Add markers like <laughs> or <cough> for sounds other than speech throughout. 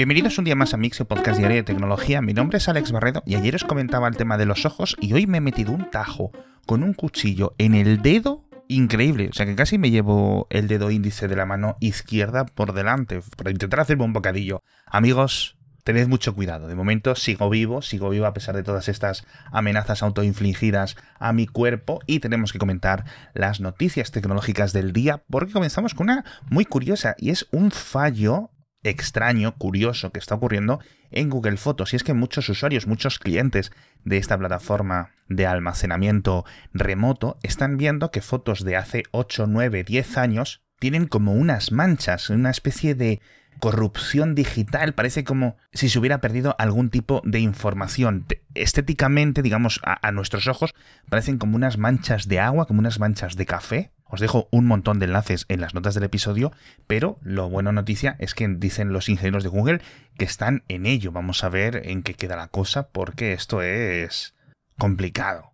Bienvenidos un día más a Mixio Podcast Diario de Tecnología. Mi nombre es Alex Barredo y ayer os comentaba el tema de los ojos y hoy me he metido un tajo con un cuchillo en el dedo increíble. O sea que casi me llevo el dedo índice de la mano izquierda por delante para intentar hacerme un bocadillo. Amigos, tened mucho cuidado. De momento sigo vivo, sigo vivo a pesar de todas estas amenazas autoinfligidas a mi cuerpo y tenemos que comentar las noticias tecnológicas del día porque comenzamos con una muy curiosa y es un fallo extraño, curioso que está ocurriendo en Google Fotos. Y es que muchos usuarios, muchos clientes de esta plataforma de almacenamiento remoto están viendo que fotos de hace 8, 9, 10 años tienen como unas manchas, una especie de corrupción digital, parece como si se hubiera perdido algún tipo de información. Estéticamente, digamos, a, a, nuestros ojos, parecen como unas manchas de agua, como unas manchas de café. Os dejo un montón de enlaces en las notas del episodio, pero lo buena noticia es que dicen los ingenieros de Google que están en ello. Vamos a ver en qué queda la cosa, porque esto es complicado.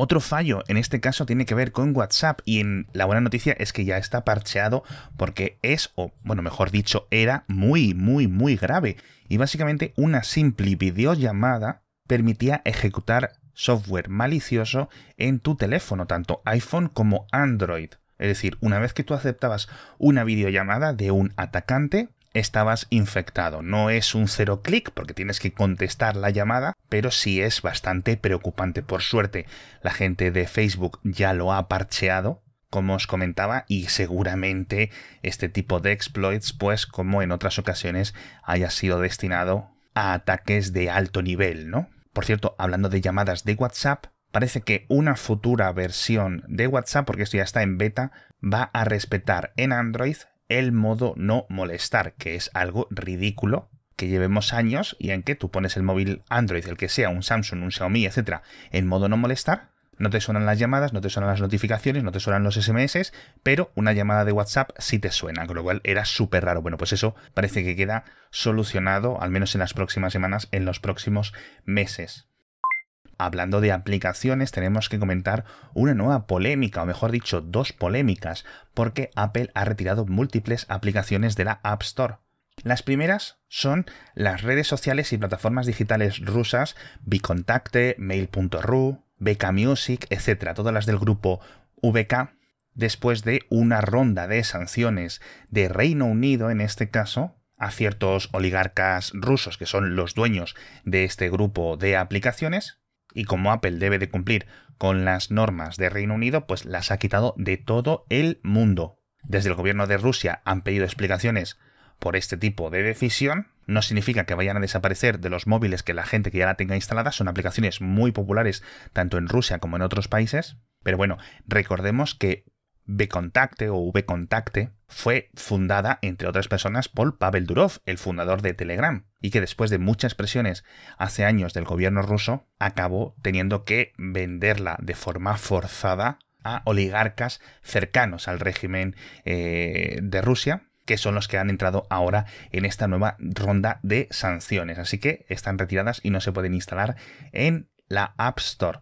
Otro fallo en este caso tiene que ver con WhatsApp y en la buena noticia es que ya está parcheado porque es, o bueno, mejor dicho, era muy, muy, muy grave. Y básicamente una simple videollamada permitía ejecutar software malicioso en tu teléfono, tanto iPhone como Android. Es decir, una vez que tú aceptabas una videollamada de un atacante, estabas infectado. No es un cero clic porque tienes que contestar la llamada, pero sí es bastante preocupante. Por suerte, la gente de Facebook ya lo ha parcheado, como os comentaba, y seguramente este tipo de exploits, pues como en otras ocasiones, haya sido destinado a ataques de alto nivel, ¿no? Por cierto, hablando de llamadas de WhatsApp, parece que una futura versión de WhatsApp, porque esto ya está en beta, va a respetar en Android el modo no molestar, que es algo ridículo que llevemos años y en que tú pones el móvil Android, el que sea, un Samsung, un Xiaomi, etcétera, en modo no molestar, no te suenan las llamadas, no te suenan las notificaciones, no te suenan los SMS, pero una llamada de WhatsApp sí te suena, con lo cual era súper raro. Bueno, pues eso parece que queda solucionado, al menos en las próximas semanas, en los próximos meses. Hablando de aplicaciones, tenemos que comentar una nueva polémica, o mejor dicho, dos polémicas, porque Apple ha retirado múltiples aplicaciones de la App Store. Las primeras son las redes sociales y plataformas digitales rusas Bicontacte, Mail.ru, VK Music, etc., todas las del grupo VK, después de una ronda de sanciones de Reino Unido, en este caso, a ciertos oligarcas rusos que son los dueños de este grupo de aplicaciones, y como Apple debe de cumplir con las normas de Reino Unido, pues las ha quitado de todo el mundo. Desde el gobierno de Rusia han pedido explicaciones por este tipo de decisión. No significa que vayan a desaparecer de los móviles que la gente que ya la tenga instalada. Son aplicaciones muy populares tanto en Rusia como en otros países. Pero bueno, recordemos que Vcontacte o Vcontacte fue fundada, entre otras personas, por Pavel Durov, el fundador de Telegram, y que después de muchas presiones hace años del gobierno ruso, acabó teniendo que venderla de forma forzada a oligarcas cercanos al régimen eh, de Rusia, que son los que han entrado ahora en esta nueva ronda de sanciones. Así que están retiradas y no se pueden instalar en la App Store.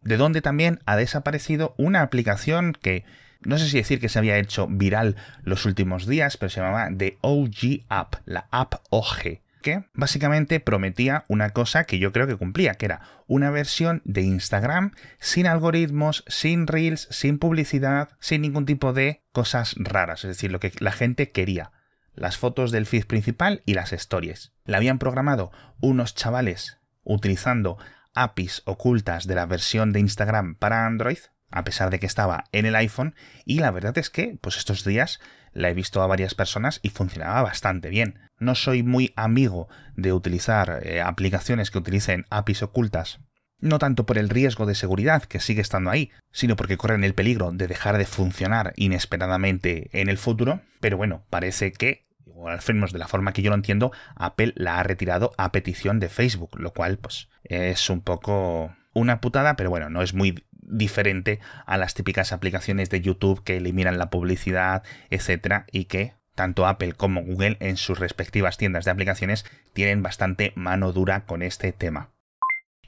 De donde también ha desaparecido una aplicación que no sé si decir que se había hecho viral los últimos días, pero se llamaba The OG App, la App OG que básicamente prometía una cosa que yo creo que cumplía, que era una versión de Instagram sin algoritmos, sin reels, sin publicidad, sin ningún tipo de cosas raras, es decir, lo que la gente quería. Las fotos del feed principal y las stories. La habían programado unos chavales utilizando APIs ocultas de la versión de Instagram para Android, a pesar de que estaba en el iPhone, y la verdad es que, pues estos días la he visto a varias personas y funcionaba bastante bien. No soy muy amigo de utilizar eh, aplicaciones que utilicen APIs ocultas, no tanto por el riesgo de seguridad que sigue estando ahí, sino porque corren el peligro de dejar de funcionar inesperadamente en el futuro, pero bueno, parece que o al menos de la forma que yo lo entiendo, Apple la ha retirado a petición de Facebook, lo cual pues es un poco una putada, pero bueno, no es muy diferente a las típicas aplicaciones de YouTube que eliminan la publicidad, etcétera, y que tanto Apple como Google en sus respectivas tiendas de aplicaciones tienen bastante mano dura con este tema.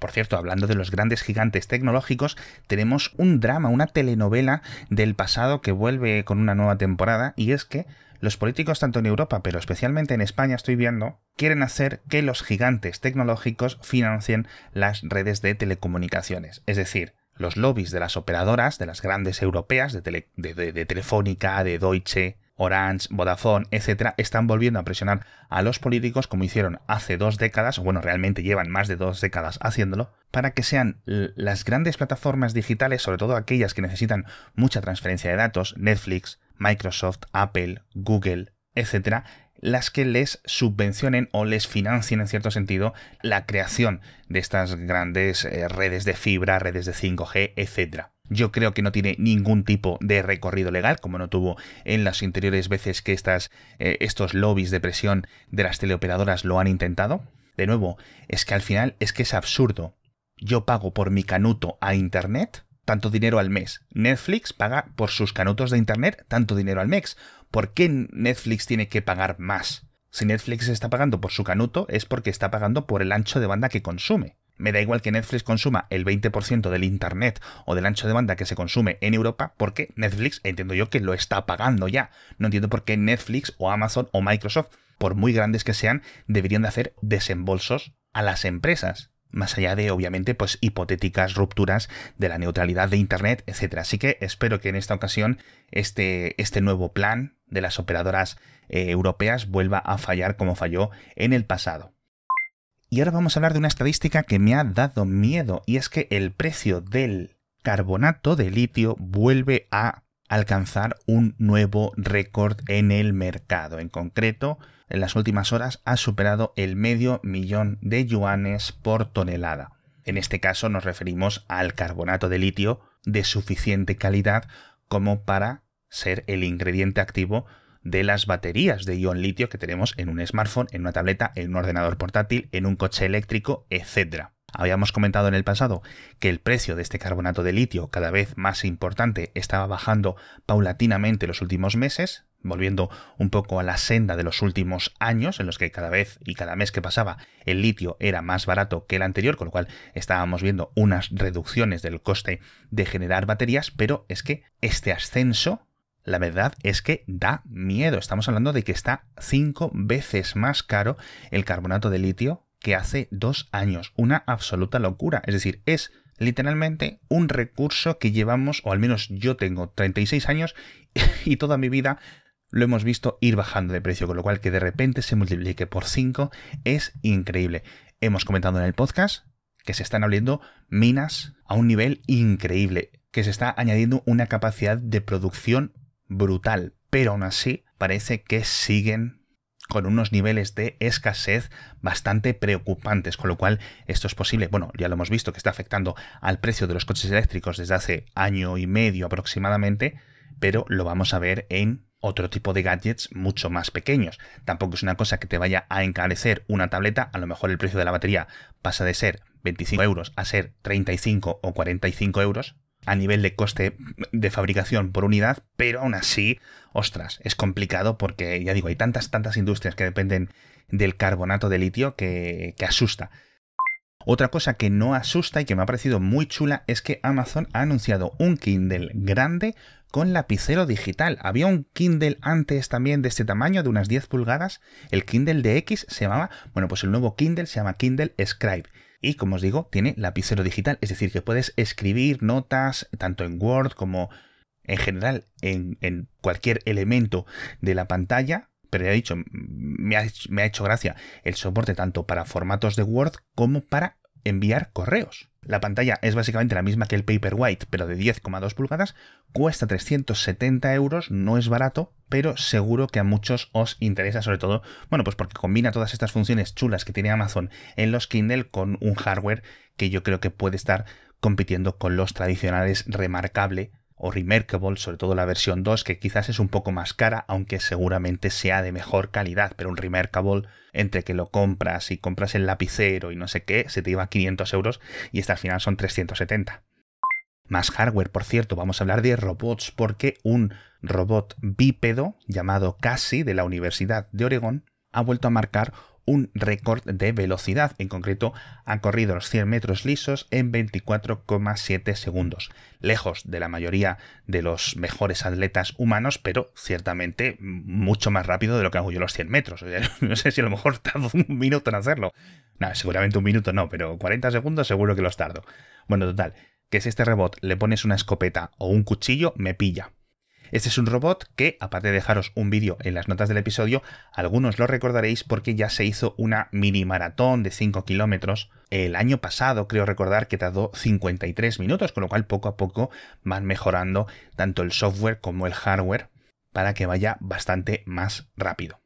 Por cierto, hablando de los grandes gigantes tecnológicos, tenemos un drama, una telenovela del pasado que vuelve con una nueva temporada y es que los políticos tanto en Europa, pero especialmente en España estoy viendo, quieren hacer que los gigantes tecnológicos financien las redes de telecomunicaciones. Es decir, los lobbies de las operadoras, de las grandes europeas, de, Telefónica, de Deutsche, Orange, Vodafone, etcétera, están volviendo a presionar a los políticos como hicieron hace dos décadas, o bueno, realmente llevan más de dos décadas haciéndolo, para que sean las grandes plataformas digitales, sobre todo aquellas que necesitan mucha transferencia de datos, Netflix, Microsoft, Apple, Google, etcétera, las que les subvencionen o les financien en cierto sentido la creación de estas grandes eh, redes de fibra, redes de 5G, etcétera. Yo creo que no tiene ningún tipo de recorrido legal, como no tuvo en las anteriores veces que estas, eh, estos lobbies de presión de las teleoperadoras lo han intentado. De nuevo, es que al final es que es absurdo. Yo pago por mi canuto a Internet tanto dinero al mes. Netflix paga por sus canutos de Internet tanto dinero al mes. ¿Por qué Netflix tiene que pagar más? Si Netflix está pagando por su canuto es porque está pagando por el ancho de banda que consume. Me da igual que Netflix consuma el 20% del Internet o del ancho de banda que se consume en Europa, porque Netflix entiendo yo que lo está pagando ya. No entiendo por qué Netflix o Amazon o Microsoft, por muy grandes que sean, deberían de hacer desembolsos a las empresas. Más allá de, obviamente, pues hipotéticas rupturas de la neutralidad de Internet, etc. Así que espero que en esta ocasión este, este nuevo plan de las operadoras eh, europeas vuelva a fallar como falló en el pasado. Y ahora vamos a hablar de una estadística que me ha dado miedo y es que el precio del carbonato de litio vuelve a alcanzar un nuevo récord en el mercado. En concreto, en las últimas horas ha superado el medio millón de yuanes por tonelada. En este caso nos referimos al carbonato de litio de suficiente calidad como para ser el ingrediente activo de las baterías de ion litio que tenemos en un smartphone, en una tableta, en un ordenador portátil, en un coche eléctrico, etc. Habíamos comentado en el pasado que el precio de este carbonato de litio, cada vez más importante, estaba bajando paulatinamente los últimos meses, volviendo un poco a la senda de los últimos años, en los que cada vez y cada mes que pasaba el litio era más barato que el anterior, con lo cual estábamos viendo unas reducciones del coste de generar baterías, pero es que este ascenso la verdad es que da miedo. Estamos hablando de que está cinco veces más caro el carbonato de litio que hace dos años. Una absoluta locura. Es decir, es literalmente un recurso que llevamos, o al menos yo tengo 36 años <laughs> y toda mi vida lo hemos visto ir bajando de precio, con lo cual que de repente se multiplique por 5 es increíble. Hemos comentado en el podcast que se están abriendo minas a un nivel increíble, que se está añadiendo una capacidad de producción brutal, pero aún así parece que siguen con unos niveles de escasez bastante preocupantes, con lo cual esto es posible. Bueno, ya lo hemos visto que está afectando al precio de los coches eléctricos desde hace año y medio aproximadamente, pero lo vamos a ver en otro tipo de gadgets mucho más pequeños. Tampoco es una cosa que te vaya a encarecer una tableta, a lo mejor el precio de la batería pasa de ser 25 euros a ser 35 o 45 euros, a nivel de coste de fabricación por unidad, pero aún así, ostras, es complicado porque, ya digo, hay tantas, tantas industrias que dependen del carbonato de litio que, asusta. Otra cosa que no asusta y que me ha parecido muy chula es que Amazon ha anunciado un Kindle grande con lapicero digital. Había un Kindle antes también de este tamaño, de unas 10 pulgadas. El Kindle de X se llamaba, bueno, pues el nuevo Kindle se llama Kindle Scribe y como os digo, tiene lapicero digital, es decir, que puedes escribir notas tanto en Word como en general en, cualquier elemento de la pantalla. Pero ya he dicho, me ha, me ha hecho gracia el soporte tanto para formatos de Word como para enviar correos. La pantalla es básicamente la misma que el Paperwhite, pero de 10,2 pulgadas, cuesta 370 euros, no es barato, pero seguro que a muchos os interesa, sobre todo, bueno, pues porque combina todas estas funciones chulas que tiene Amazon en los Kindle con un hardware que yo creo que puede estar compitiendo con los tradicionales remarcable o Remarkable, sobre todo la versión 2, que quizás es un poco más cara, aunque seguramente sea de mejor calidad, pero un Remarkable, entre que lo compras y compras el lapicero y no sé qué, se te lleva 500 euros y esta al final son 370. Más hardware, por cierto, vamos a hablar de robots, porque un robot bípedo llamado Cassie de la Universidad de Oregón ha vuelto a marcar un récord de velocidad. En concreto, ha corrido los 100 metros lisos en 24,7 segundos. Lejos de la mayoría de los mejores atletas humanos, pero ciertamente mucho más rápido de lo que hago yo los 100 metros. <laughs> no sé si a lo mejor tardo un minuto en hacerlo. Seguramente un minuto no, pero 40 segundos seguro que los tardo. Bueno, total, que si este robot le pones una escopeta o un cuchillo, me pilla. Este es un robot que, aparte de dejaros un vídeo en las notas del episodio, algunos lo recordaréis porque ya se hizo una mini maratón de 5 kilómetros el año pasado, creo recordar que tardó 53 minutos, con lo cual poco a poco van mejorando tanto el software como el hardware para que vaya bastante más rápido.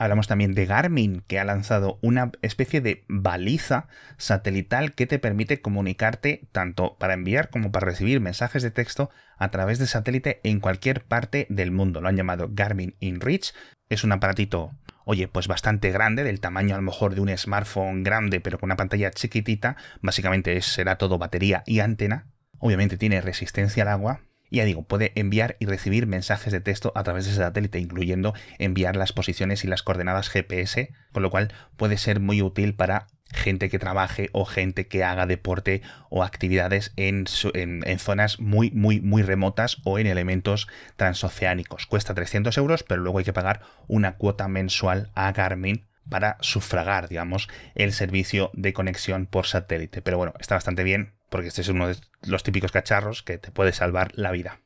Hablamos también de Garmin, que ha lanzado una especie de baliza satelital que te permite comunicarte tanto para enviar como para recibir mensajes de texto a través de satélite en cualquier parte del mundo. Lo han llamado Garmin InReach. Es un aparatito, oye, pues bastante grande, del tamaño a lo mejor de un smartphone grande, pero con una pantalla chiquitita. Básicamente será todo batería y antena. Obviamente tiene resistencia al agua, y ya digo, puede enviar y recibir mensajes de texto a través de ese satélite, incluyendo enviar las posiciones y las coordenadas GPS, con lo cual puede ser muy útil para gente que trabaje o gente que haga deporte o actividades en, en, zonas muy, muy, muy remotas o en elementos transoceánicos. Cuesta 300 euros, pero luego hay que pagar una cuota mensual a Garmin para sufragar, digamos, el servicio de conexión por satélite. Pero bueno, está bastante bien porque este es uno de los típicos cacharros que te puede salvar la vida.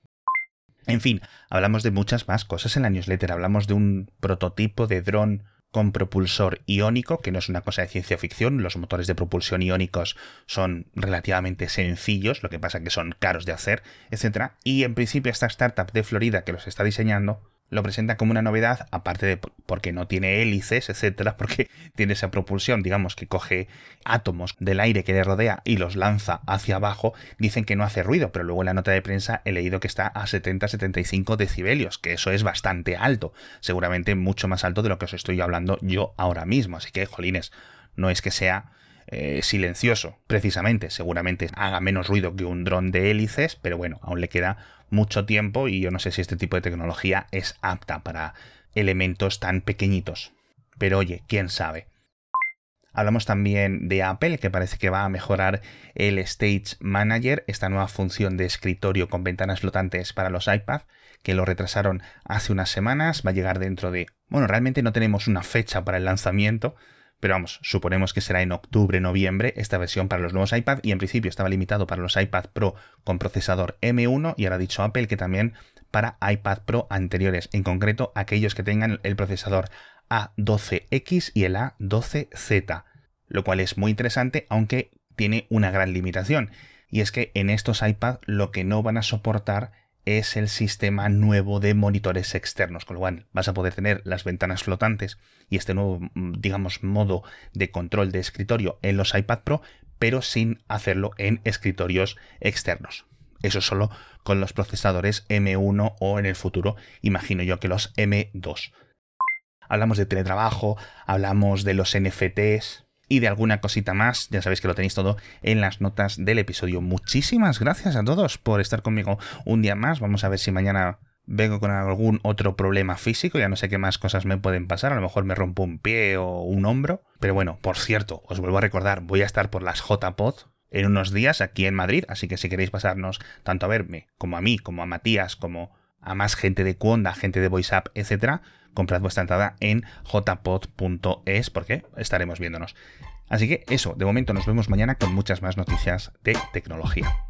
En fin, hablamos de muchas más cosas en la newsletter. Hablamos de un prototipo de dron con propulsor iónico, que no es una cosa de ciencia ficción. Los motores de propulsión iónicos son relativamente sencillos, lo que pasa que son caros de hacer, etc. Y en principio esta startup de Florida que los está diseñando lo presenta como una novedad, aparte de porque no tiene hélices, etcétera, <laughs> porque tiene esa propulsión, digamos, que coge átomos del aire que le rodea y los lanza hacia abajo, dicen que no hace ruido, pero luego en la nota de prensa he leído que está a 70-75 decibelios, que eso es bastante alto, seguramente mucho más alto de lo que os estoy hablando yo ahora mismo, así que, jolines, no es que sea eh, silencioso, precisamente. Seguramente haga menos ruido que un dron de hélices, pero bueno, aún le queda mucho tiempo y yo no sé si este tipo de tecnología es apta para elementos tan pequeñitos. Pero oye, quién sabe. Hablamos también de Apple, que parece que va a mejorar el Stage Manager, esta nueva función de escritorio con ventanas flotantes para los iPad, que lo retrasaron hace unas semanas, va a llegar dentro de... Bueno, realmente no tenemos una fecha para el lanzamiento, pero vamos, suponemos que será en octubre, noviembre esta versión para los nuevos iPad y en principio estaba limitado para los iPad Pro con procesador M1 y ahora ha dicho Apple que también para iPad Pro anteriores, en concreto aquellos que tengan el procesador A12X y el A12Z, lo cual es muy interesante aunque tiene una gran limitación y es que en estos iPad lo que no van a soportar es el sistema nuevo de monitores externos, con lo cual vas a poder tener las ventanas flotantes y este nuevo, mm, digamos, modo de control de escritorio en los iPad Pro, pero sin hacerlo en escritorios externos. Eso solo con los procesadores M1 o en el futuro, imagino yo que los M2. Hablamos de teletrabajo, hablamos de los NFTs, y de alguna cosita más. Ya sabéis que lo tenéis todo en las notas del episodio. Muchísimas gracias a todos por estar conmigo un día más. Vamos a ver si mañana vengo con algún otro problema físico, ya no sé qué más cosas me pueden pasar, a lo mejor me rompo un pie o un hombro. Pero bueno, por cierto, os vuelvo a recordar, voy a estar por las JPod en unos días aquí en Madrid, así que si queréis pasarnos tanto a verme como a mí, como a Matías, como a más gente de Cuonda, gente de VoiceUp, etcétera, comprad vuestra entrada en jpod.es porque estaremos viéndonos. Así que eso, de momento nos vemos mañana con muchas más noticias de tecnología.